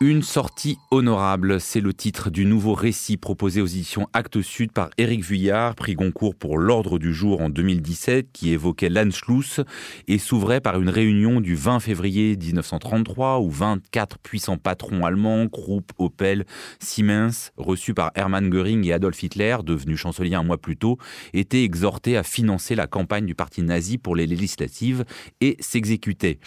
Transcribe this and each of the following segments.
Une sortie honorable, c'est le titre du nouveau récit proposé aux éditions Actes Sud par Éric Vuillard, prix Goncourt pour l'Ordre du jour en 2017, qui évoquait l'Anschluss et s'ouvrait par une réunion du 20 février 1933 où 24 puissants patrons allemands, Krupp, Opel, Siemens, reçus par Hermann Göring et Adolf Hitler, devenu chancelier un mois plus tôt, étaient exhortés à financer la campagne du parti nazi pour les législatives et s'exécutaient.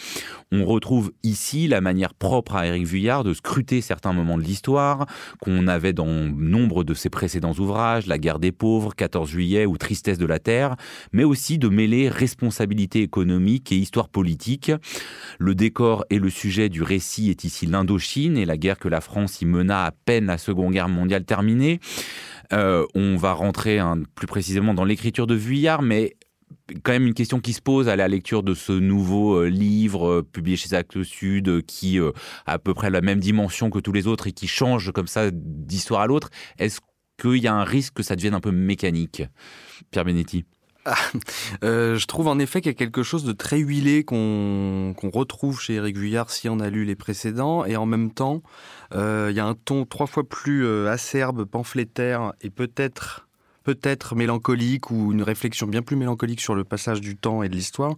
On retrouve ici la manière propre à Éric Vuillard de scruter certains moments de l'histoire qu'on avait dans nombre de ses précédents ouvrages, La guerre des pauvres, 14 juillet ou Tristesse de la terre, mais aussi de mêler responsabilité économique et histoire politique. Le décor et le sujet du récit est ici l'Indochine et la guerre que la France y mena à peine la Seconde Guerre mondiale terminée. Euh, on va rentrer plus précisément dans l'écriture de Vuillard, mais quand même une question qui se pose à la lecture de ce nouveau euh, livre euh, publié chez Actes Sud euh, qui a à peu près la même dimension que tous les autres et qui change comme ça d'histoire à l'autre. Est-ce qu'il y a un risque que ça devienne un peu mécanique Pierre Benetti? Ah, je trouve en effet qu'il y a quelque chose de très huilé qu'on retrouve chez Eric Vuillard si on a lu les précédents, et en même temps, il y a un ton trois fois plus acerbe, pamphlétaire, et peut-être peut-être mélancolique ou une réflexion bien plus mélancolique sur le passage du temps et de l'histoire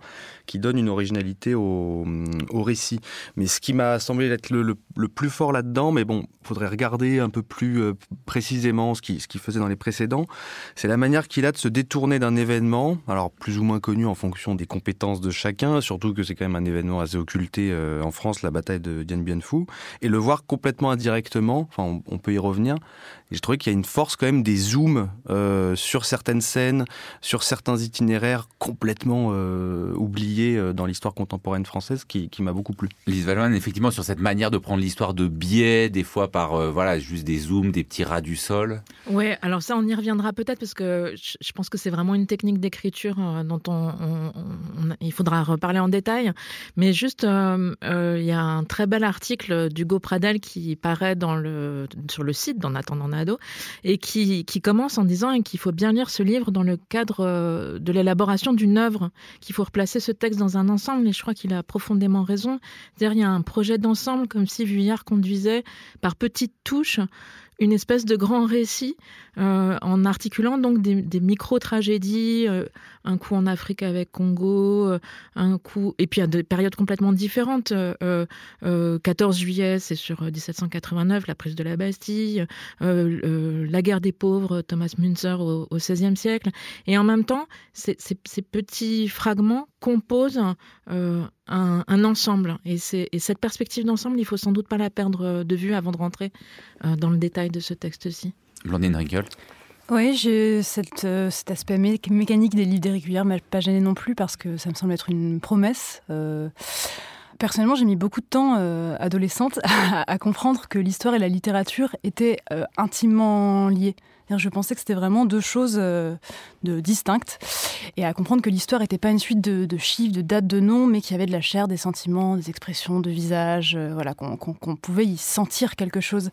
qui donne une originalité au, au récit. Mais ce qui m'a semblé être le, plus fort là-dedans, mais bon, faudrait regarder un peu plus euh, précisément ce qu'il ce faisait dans les précédents, c'est la manière qu'il a de se détourner d'un événement, alors plus ou moins connu en fonction des compétences de chacun, surtout que c'est quand même un événement assez occulté euh, en France, la bataille de Dien Bien Phu, et le voir complètement indirectement, enfin on, peut y revenir, et je trouvais qu'il y a une force quand même des zooms euh, sur certaines scènes, sur certains itinéraires complètement euh, oubliés euh, dans l'histoire contemporaine française, qui, qui m'a beaucoup plu. Lise Valois, effectivement, sur cette manière de prendre l'histoire de biais, des fois par voilà juste des zooms, des petits rats du sol. Ouais, alors ça, on y reviendra peut-être parce que je pense que c'est vraiment une technique d'écriture dont on, il faudra reparler en détail. Mais juste, il y a un très bel article d'Hugo Pradel qui paraît dans le, sur le site d'En attendant Nado et qui, qui commence en disant qu'il faut bien lire ce livre dans le cadre euh, de l'élaboration d'une œuvre, qu'il faut replacer ce texte dans un ensemble, et je crois qu'il a profondément raison. C'est-à-dire, il y a un projet d'ensemble, comme si Vuillard conduisait par petites touches une espèce de grand récit euh, en articulant donc des, micro-tragédies, euh, un coup en Afrique avec Congo, euh, un coup et puis à des périodes complètement différentes. 14 juillet, c'est sur 1789, la prise de la Bastille, la guerre des pauvres, Thomas Münzer au, XVIe siècle, et en même temps, ces, petits fragments composent un, ensemble. Et, et cette perspective d'ensemble, il faut sans doute pas la perdre de vue avant de rentrer dans le détail de ce texte-ci. Blandine Rinkel oui, cette, euh, cet aspect mécanique des livres d'Éric m'a pas gêné non plus parce que ça me semble être une promesse. Euh, personnellement, j'ai mis beaucoup de temps, euh, adolescente, à, comprendre que l'histoire et la littérature étaient intimement liées. Je pensais que c'était vraiment deux choses de, distinctes et à comprendre que l'histoire n'était pas une suite de, chiffres, de dates, de noms, mais qu'il y avait de la chair, des sentiments, des expressions, de visage, voilà, qu'on pouvait y sentir quelque chose.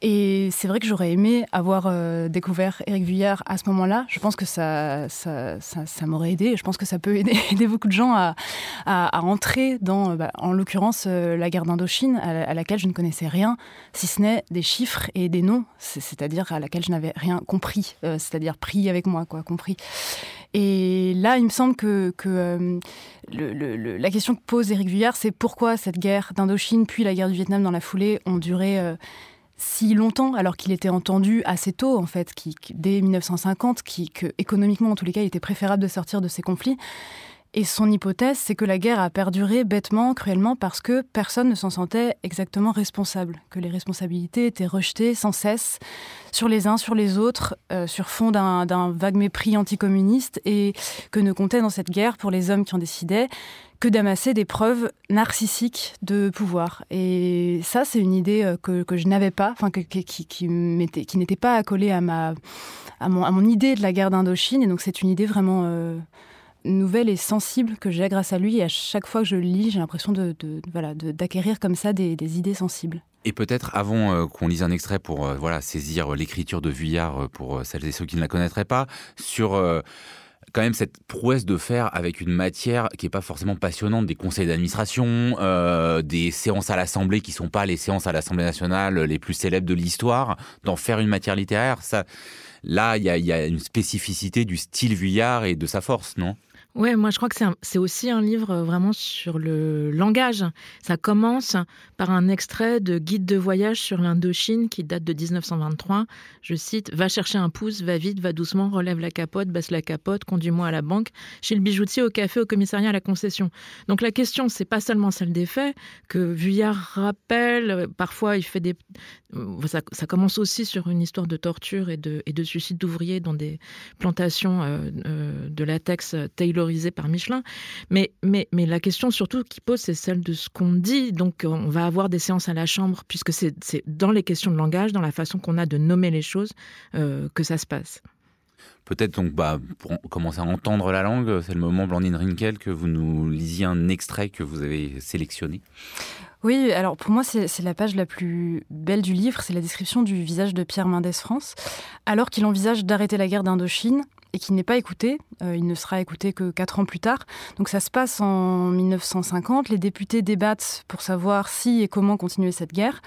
Et c'est vrai que j'aurais aimé avoir euh, découvert Éric Vuillard à ce moment-là. Je pense que ça, ça, ça, m'aurait aidé. Je pense que ça peut aider, beaucoup de gens à, à, entrer dans, bah, en l'occurrence, euh, la guerre d'Indochine, à, laquelle je ne connaissais rien, si ce n'est des chiffres et des noms, c'est-à-dire à laquelle je n'avais rien compris, euh, c'est-à-dire pris avec moi, quoi, compris. Et là, il me semble que, le, la question que pose Éric Vuillard, c'est pourquoi cette guerre d'Indochine puis la guerre du Vietnam dans la foulée ont duré si longtemps, alors qu'il était entendu assez tôt, en fait, qui, dès 1950, qui, que économiquement, en tous les cas, il était préférable de sortir de ces conflits. Et son hypothèse, c'est que la guerre a perduré bêtement, cruellement, parce que personne ne s'en sentait exactement responsable, que les responsabilités étaient rejetées sans cesse sur les uns, sur les autres, euh, sur fond d'un vague mépris anticommuniste, et que ne comptait dans cette guerre, pour les hommes qui en décidaient, que d'amasser des preuves narcissiques de pouvoir. Et ça, c'est une idée euh, que, je n'avais pas, enfin qui, n'était pas accolée à, ma, à mon idée de la guerre d'Indochine. Et donc c'est une idée vraiment euh, nouvelle et sensible que j'ai grâce à lui. Et à chaque fois que je lis, j'ai l'impression de, voilà, d'acquérir comme ça des, idées sensibles. Et peut-être avant euh, qu'on lise un extrait pour voilà saisir l'écriture de Vuillard pour celles et ceux qui ne la connaîtraient pas, sur quand même cette prouesse de faire avec une matière qui est pas forcément passionnante, des conseils d'administration, euh, des séances à l'Assemblée qui sont pas les séances à l'Assemblée nationale les plus célèbres de l'histoire, d'en faire une matière littéraire, ça, là, il y, y a, une spécificité du style Vuillard et de sa force, non? Ouais, moi je crois que c'est aussi un livre euh, vraiment sur le langage. Ça commence par un extrait de Guide de voyage sur l'Indochine qui date de 1923. Je cite Va chercher un pouce, va vite, va doucement, relève la capote, baisse la capote, conduis-moi à la banque, chez le bijoutier, au café, au commissariat, à la concession. Donc la question, c'est pas seulement celle des faits que Vuillard rappelle. Parfois, il fait des. Ça, commence aussi sur une histoire de torture et de, et de suicide d'ouvriers dans des plantations euh, euh, de latex Taylor par Michelin. Mais, mais, mais la question surtout qui pose, c'est celle de ce qu'on dit. Donc, on va avoir des séances à la chambre, puisque c'est dans les questions de langage, dans la façon qu'on a de nommer les choses, euh, que ça se passe. Peut-être donc bah, pour commencer à entendre la langue, c'est le moment, Blandine Rinkel, que vous nous lisiez un extrait que vous avez sélectionné. Oui, alors pour moi, c'est la page la plus belle du livre, c'est la description du visage de Pierre Mendès France. Alors qu'il envisage d'arrêter la guerre d'Indochine, et qui n'est pas écouté. Euh, il ne sera écouté que quatre ans plus tard. Donc ça se passe en 1950. Les députés débattent pour savoir si et comment continuer cette guerre.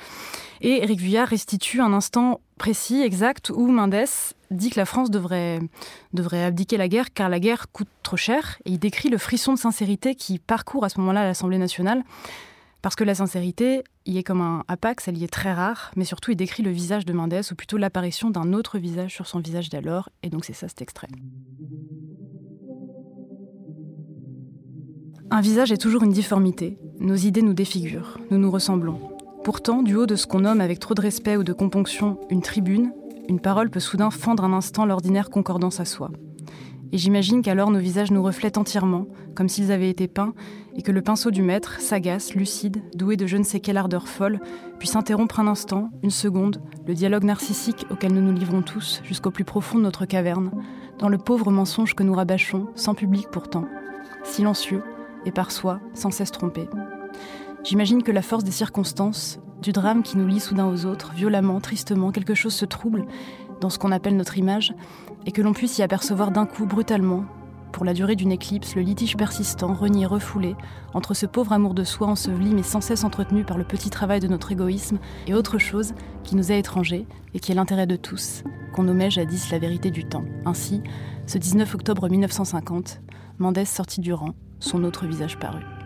Et Éric Vuillard restitue un instant précis, exact, où Mendes dit que la France devrait, devrait abdiquer la guerre car la guerre coûte trop cher. Et il décrit le frisson de sincérité qui parcourt à ce moment-là l'Assemblée nationale. Parce que la sincérité y est comme un apax, elle y est très rare, mais surtout il décrit le visage de Mendes, ou plutôt l'apparition d'un autre visage sur son visage d'alors, et donc c'est ça cet extrait. Un visage est toujours une difformité, nos idées nous défigurent, nous nous ressemblons. Pourtant, du haut de ce qu'on nomme avec trop de respect ou de componction une tribune, une parole peut soudain fendre un instant l'ordinaire concordance à soi. Et j'imagine qu'alors nos visages nous reflètent entièrement, comme s'ils avaient été peints, et que le pinceau du maître, sagace, lucide, doué de je ne sais quelle ardeur folle, puisse interrompre un instant, une seconde, le dialogue narcissique auquel nous nous livrons tous, jusqu'au plus profond de notre caverne, dans le pauvre mensonge que nous rabâchons, sans public pourtant, silencieux, et par soi, sans cesse trompé. J'imagine que la force des circonstances, du drame qui nous lie soudain aux autres, violemment, tristement, quelque chose se trouble dans ce qu'on appelle notre image, et que l'on puisse y apercevoir d'un coup, brutalement, pour la durée d'une éclipse, le litige persistant, renié, refoulé, entre ce pauvre amour de soi enseveli mais sans cesse entretenu par le petit travail de notre égoïsme, et autre chose qui nous est étranger et qui est l'intérêt de tous, qu'on nommait jadis la vérité du temps. Ainsi, ce 19 octobre 1950, Mendès sortit du rang, son autre visage parut.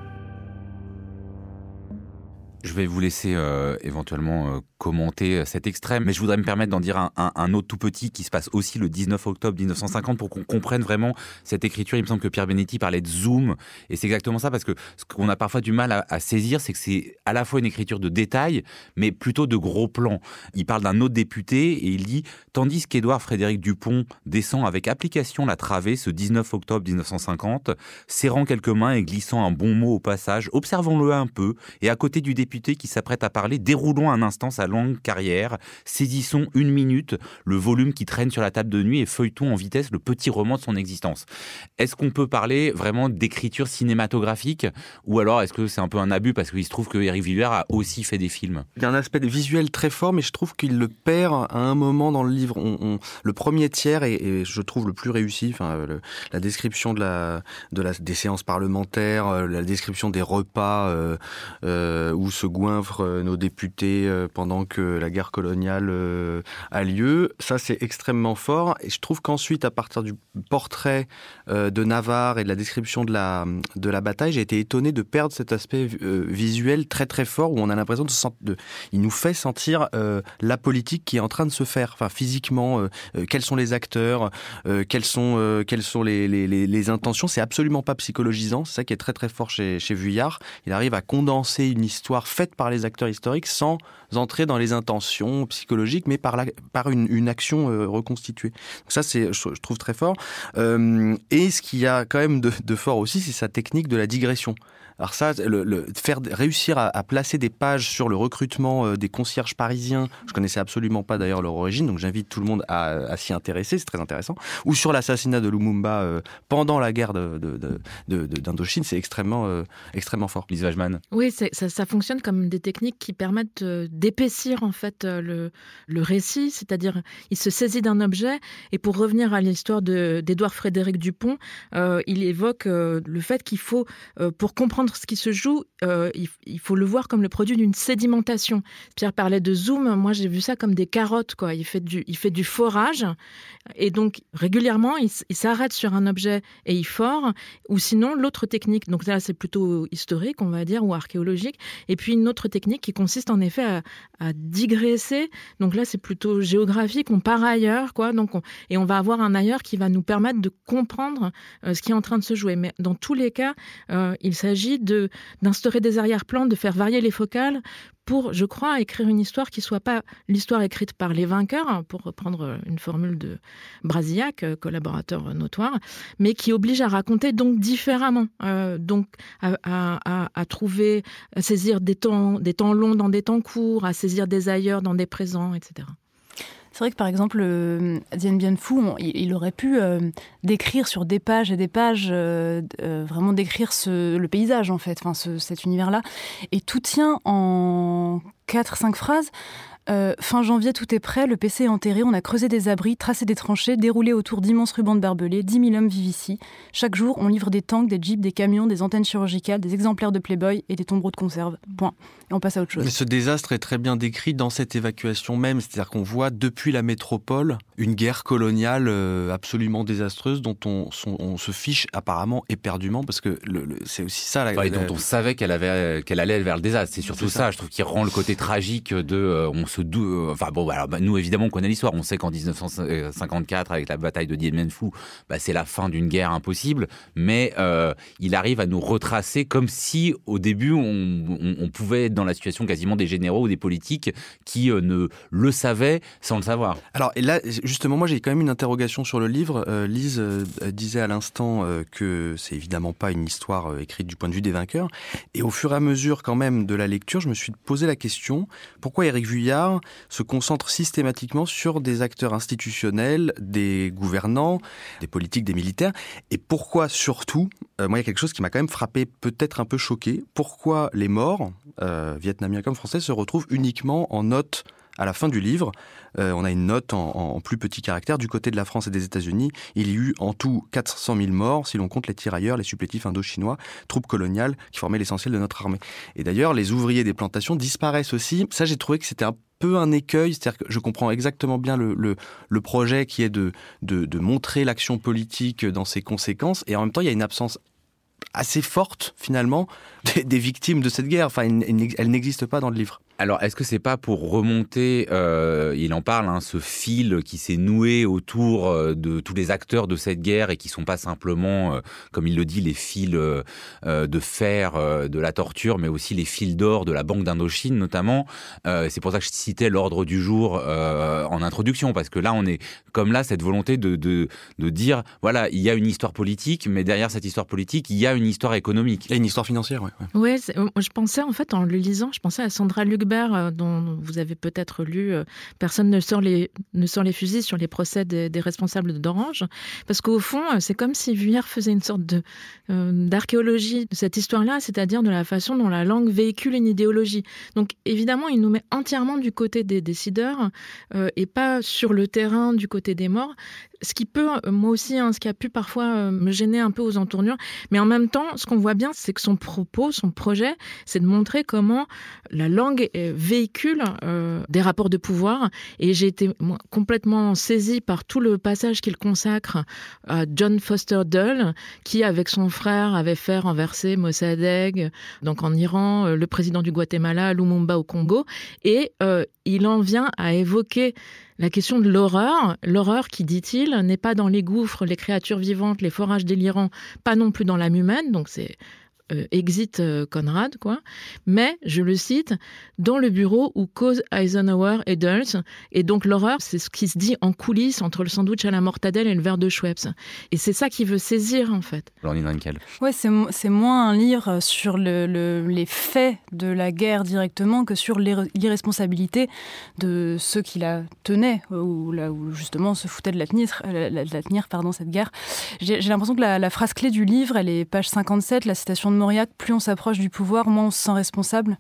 Je vais vous laisser euh, éventuellement euh, commenter euh, cet extrait, mais je voudrais me permettre d'en dire un, autre tout petit qui se passe aussi le 19 octobre 1950 pour qu'on comprenne vraiment cette écriture. Il me semble que Pierre Benetti parlait de zoom, et c'est exactement ça, parce que ce qu'on a parfois du mal à, saisir, c'est que c'est à la fois une écriture de détails, mais plutôt de gros plans. Il parle d'un autre député, et il dit « Tandis qu'Édouard Frédéric Dupont descend avec application la travée ce 19 octobre 1950, serrant quelques mains et glissant un bon mot au passage, observons-le un peu, et à côté du député, qui s'apprête à parler, déroulons un instant sa longue carrière, saisissons une minute le volume qui traîne sur la table de nuit et feuilletons en vitesse le petit roman de son existence. Est-ce qu'on peut parler vraiment d'écriture cinématographique ou alors est-ce que c'est un peu un abus parce qu'il se trouve que Eric Villers a aussi fait des films? Il y a un aspect visuel très fort, mais je trouve qu'il le perd à un moment dans le livre. Le premier tiers est, je trouve, le plus réussi. La description des séances parlementaires, euh, la description des repas euh, euh, où se goinfrent euh, nos députés euh, pendant que la guerre coloniale euh, a lieu. Ça, c'est extrêmement fort. Et je trouve qu'ensuite, à partir du portrait de Navarre et de la description de la, de la bataille, j'ai été étonné de perdre cet aspect visuel très très fort où on a l'impression de, de, il nous fait sentir la politique qui est en train de se faire, enfin physiquement, quels sont les acteurs, quelles sont quelles sont les, les, les, intentions. C'est absolument pas psychologisant. C'est ça qui est très très fort chez, chez Vuillard. Il arrive à condenser une histoire faite par les acteurs historiques sans entrer dans les intentions psychologiques, mais par, la, par une, une action euh, reconstituée. Donc ça, c'est, je, trouve très fort. Euh, et ce qu'il y a quand même de, de fort aussi, c'est sa technique de la digression. Alors ça, le, faire réussir à, placer des pages sur le recrutement euh, des concierges parisiens, je connaissais absolument pas d'ailleurs leur origine, donc j'invite tout le monde à, s'y intéresser, c'est très intéressant. Ou sur l'assassinat de Lumumba euh, pendant la guerre d'Indochine, de, de, c'est extrêmement, euh, extrêmement fort. Lise Wajman. Oui, ça, ça fonctionne comme des techniques qui permettent d'épaissir en fait le, le récit, c'est-à-dire il se saisit d'un objet et pour revenir à l'histoire d'Édouard Frédéric Dupont, il évoque le fait qu'il faut, pour comprendre ce qui se joue, il, faut le voir comme le produit d'une sédimentation. Pierre parlait de zoom, moi j'ai vu ça comme des carottes, quoi. Il fait du, il fait du forage et donc régulièrement il, il s'arrête sur un objet et il fore, ou sinon l'autre technique, donc là c'est plutôt historique on va dire ou archéologique, et puis une autre technique qui consiste en effet à, digresser, donc là c'est plutôt géographique, on part ailleurs, quoi, donc et on va avoir un ailleurs qui va nous permettre de comprendre euh, ce qui est en train de se jouer. Mais dans tous les cas, euh, il s'agit de d'instaurer des arrière-plans, de faire varier les focales pour, je crois, écrire une histoire qui soit pas l'histoire écrite par les vainqueurs, hein, pour reprendre une formule de Brasillac, euh, collaborateur notoire, mais qui oblige à raconter donc différemment, euh, donc à, à, à, trouver, à saisir des temps, des temps longs dans des temps courts, à saisir des ailleurs dans des présents, etc. C'est vrai que par exemple, euh, Dien Bien Phu, il, aurait pu euh, décrire sur des pages et des pages, euh, euh, vraiment décrire le paysage en fait, cet univers-là. Et tout tient en 4-5 phrases. Euh, fin janvier, tout est prêt, le PC est enterré, on a creusé des abris, tracé des tranchées, déroulé autour d'immenses rubans de barbelés, 10 000 hommes vivent ici. Chaque jour, on livre des tanks, des jeeps, des camions, des antennes chirurgicales, des exemplaires de Playboy et des tombereaux de conserve. Point. Et on passe à autre chose. Mais ce désastre est très bien décrit dans cette évacuation même, c'est-à-dire qu'on voit depuis la métropole une guerre coloniale euh, absolument désastreuse dont on, son, on, se fiche apparemment éperdument parce que le, le, c'est aussi ça. La, enfin, la... dont on savait qu'elle avait qu'elle allait vers le désastre. C'est surtout ça. ça. je trouve, qui rend le côté tragique de euh, on dou... enfin bon, alors, bah, nous évidemment on connaît l'histoire. On sait qu'en 1954 avec la bataille de Dien Phu, bah, c'est la fin d'une guerre impossible, mais euh, il arrive à nous retracer comme si au début on, pouvait être dans la situation quasiment des généraux ou des politiques qui euh, ne le savaient sans le savoir. Alors là justement, moi j'ai quand même une interrogation sur le livre. Euh, Lise euh, disait à l'instant euh, que c'est évidemment pas une histoire euh, écrite du point de vue des vainqueurs. Et au fur et à mesure quand même de la lecture, je me suis posé la question pourquoi Éric Vuillard se concentre systématiquement sur des acteurs institutionnels, des gouvernants, des politiques, des militaires, et pourquoi surtout, euh, moi il y a quelque chose qui m'a quand même frappé, peut-être un peu choqué, pourquoi les morts, euh, vietnamiens comme français, se retrouvent uniquement en note à la fin du livre, euh, on a une note en, plus petit caractère. Du côté de la France et des États-Unis, il y a eu en tout 400 000 morts, si l'on compte les tirailleurs, les supplétifs indo-chinois, troupes coloniales qui formaient l'essentiel de notre armée. Et d'ailleurs, les ouvriers des plantations disparaissent aussi. Ça, j'ai trouvé que c'était un peu un écueil, c'est-à-dire que je comprends exactement bien le, projet qui est de, montrer l'action politique dans ses conséquences, et en même temps, il y a une absence assez forte finalement des victimes de cette guerre. Enfin, elle n'existe pas dans le livre. Alors, est-ce que c'est pas pour remonter, euh, il en parle, hein, ce fil qui s'est noué autour euh, de tous les acteurs de cette guerre et qui sont pas simplement, euh, comme il le dit, les fils euh, de fer euh, de la torture, mais aussi les fils d'or de la Banque d'Indochine notamment. Euh, c'est pour ça que je citais l'ordre du jour euh, en introduction, parce que là, on est comme là cette volonté de, de, de dire, voilà, il y a une histoire politique, mais derrière cette histoire politique, il y a une histoire économique. Et une histoire financière, oui. Ouais, ouais je pensais en fait en le lisant, je pensais à Sandra Luc Hugbert, dont vous avez peut-être lu euh, Personne ne sort les, ne sort les fusils sur les procès des, des responsables d'Orange. Parce qu'au fond, c'est comme si Vuillard faisait une sorte de, euh, d'archéologie de cette histoire-là, c'est-à-dire de la façon dont la langue véhicule une idéologie. Donc évidemment, il nous met entièrement du côté des décideurs euh, et pas sur le terrain du côté des morts ce qui peut, euh, moi aussi, hein, ce qui a pu parfois euh, me gêner un peu aux entournures. Mais en même temps, ce qu'on voit bien, c'est que son propos, son projet, c'est de montrer comment la langue véhicule euh, des rapports de pouvoir. Et j'ai été complètement saisie par tout le passage qu'il consacre à John Foster Dull, qui, avec son frère, avait fait renverser Mossadegh, donc en Iran, le président du Guatemala, Lumumba au Congo. Et euh, il en vient à évoquer la question de l'horreur. L'horreur qui, dit-il, n'est pas dans les gouffres, les créatures vivantes, les forages délirants, pas non plus dans l'âme humaine, donc c'est euh, exit euh, Conrad, quoi. Mais, je le cite, dans le bureau où cause Eisenhower et Dulles. Et donc, l'horreur, c'est ce qui se dit en coulisses entre le sandwich à la mortadelle et le verre de Schweppes. Et c'est ça qu'il veut saisir, en fait. Ouais, c'est moins un livre sur le, le, les faits de la guerre directement que sur l'irresponsabilité de ceux qui la tenaient, ou là où justement se foutaient de la tenir, la, la, la tenir pardon, cette guerre. J'ai l'impression que la, la phrase clé du livre, elle est page 57, la citation plus on s'approche du pouvoir, moins on se sent responsable.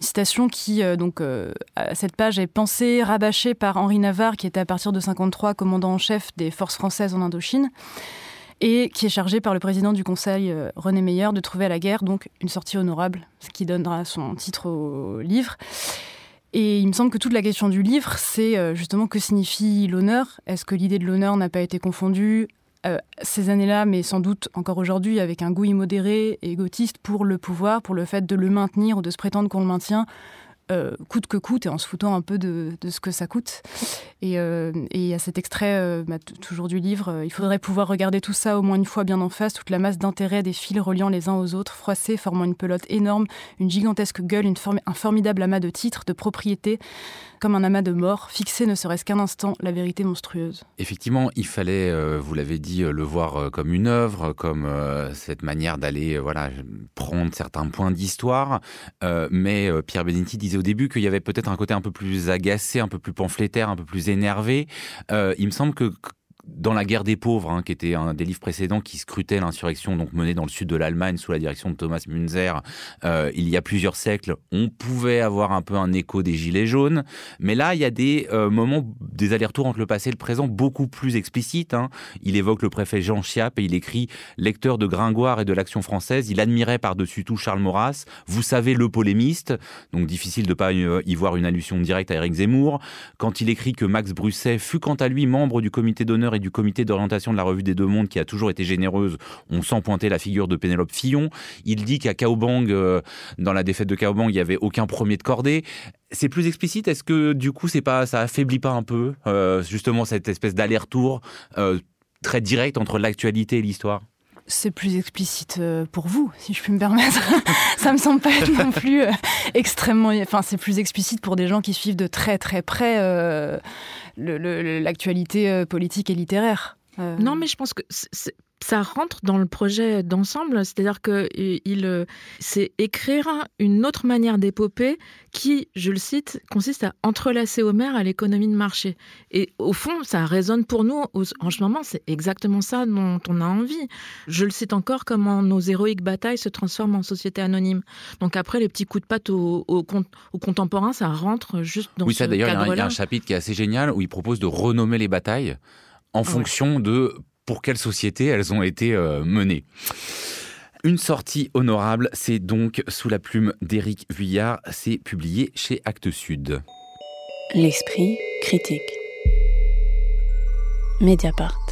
Citation qui, euh, donc, euh, à cette page, est pensée, rabâchée par Henri Navarre, qui était à partir de 53 commandant en chef des forces françaises en Indochine et qui est chargé par le président du Conseil, René Meyer, de trouver à la guerre donc une sortie honorable, ce qui donnera son titre au livre. Et il me semble que toute la question du livre, c'est justement que signifie l'honneur? Est-ce que l'idée de l'honneur n'a pas été confondue euh, ces années-là, mais sans doute encore aujourd'hui, avec un goût immodéré et égotiste pour le pouvoir, pour le fait de le maintenir ou de se prétendre qu'on le maintient, euh, coûte que coûte et en se foutant un peu de, ce que ça coûte. Et, euh, à cet extrait, bah, toujours du livre, il faudrait pouvoir regarder tout ça au moins une fois bien en face, toute la masse d'intérêt des fils reliant les uns aux autres, froissés, formant une pelote énorme, une gigantesque gueule, une un formidable amas de titres, de propriétés, comme un amas de morts, fixé ne serait-ce qu'un instant la vérité monstrueuse. Effectivement, il fallait, vous l'avez dit, le voir comme une œuvre, comme cette manière d'aller voilà, prendre certains points d'histoire. mais Pierre Benetti disait au début qu'il y avait peut-être un côté un peu plus agacé, un peu plus pamphlétaire, un peu plus énervé. Euh, il me semble que dans la guerre des pauvres, hein, qui était un des livres précédents qui scrutait l'insurrection donc menée dans le sud de l'Allemagne sous la direction de Thomas Münzer, euh, il y a plusieurs siècles, on pouvait avoir un peu un écho des gilets jaunes, mais là il y a des euh, moments, des allers-retours entre le passé et le présent beaucoup plus explicites. Hein. Il évoque le préfet Jean Chiappe et il écrit lecteur de Gringoire et de l'Action française, il admirait par-dessus tout Charles Maurras. Vous savez le polémiste, donc difficile de pas y voir une allusion directe à Éric Zemmour. Quand il écrit que Max Brusset fut quant à lui membre du comité d'honneur et du comité d'orientation de la revue des Deux Mondes qui a toujours été généreuse, on sent pointer la figure de Pénélope Fillon. Il dit qu'à Kaobang, euh, dans la défaite de Kaobang, il n'y avait aucun premier de cordée. C'est plus explicite? Est-ce que du coup, c'est pas, ça affaiblit pas un peu euh, justement cette espèce d'aller-retour euh, très direct entre l'actualité et l'histoire? C'est plus explicite pour vous, si je puis me permettre. ça me semble pas être non plus extrêmement. Enfin, c'est plus explicite pour des gens qui suivent de très très près l'actualité euh, politique et littéraire. Euh, non, mais je pense que ça rentre dans le projet d'ensemble, c'est-à-dire que il, euh, c'est écrire une autre manière d'épopée qui, je le cite, consiste à entrelacer Homère à l'économie de marché. Et au fond, ça résonne pour nous en ce moment, c'est exactement ça dont on a envie. Je le cite encore, comment nos héroïques batailles se transforment en société anonyme. Donc après, les petits coups de patte aux au, au contemporains, ça rentre juste dans oui, ça d'ailleurs, il y, a un chapitre qui est assez génial où il propose de renommer les batailles en fonction de pour quelle société elles ont été euh, menées. Une sortie honorable, c'est donc sous la plume d'Éric Vuillard, c'est publié chez Actes Sud. L'esprit critique. Mediapart.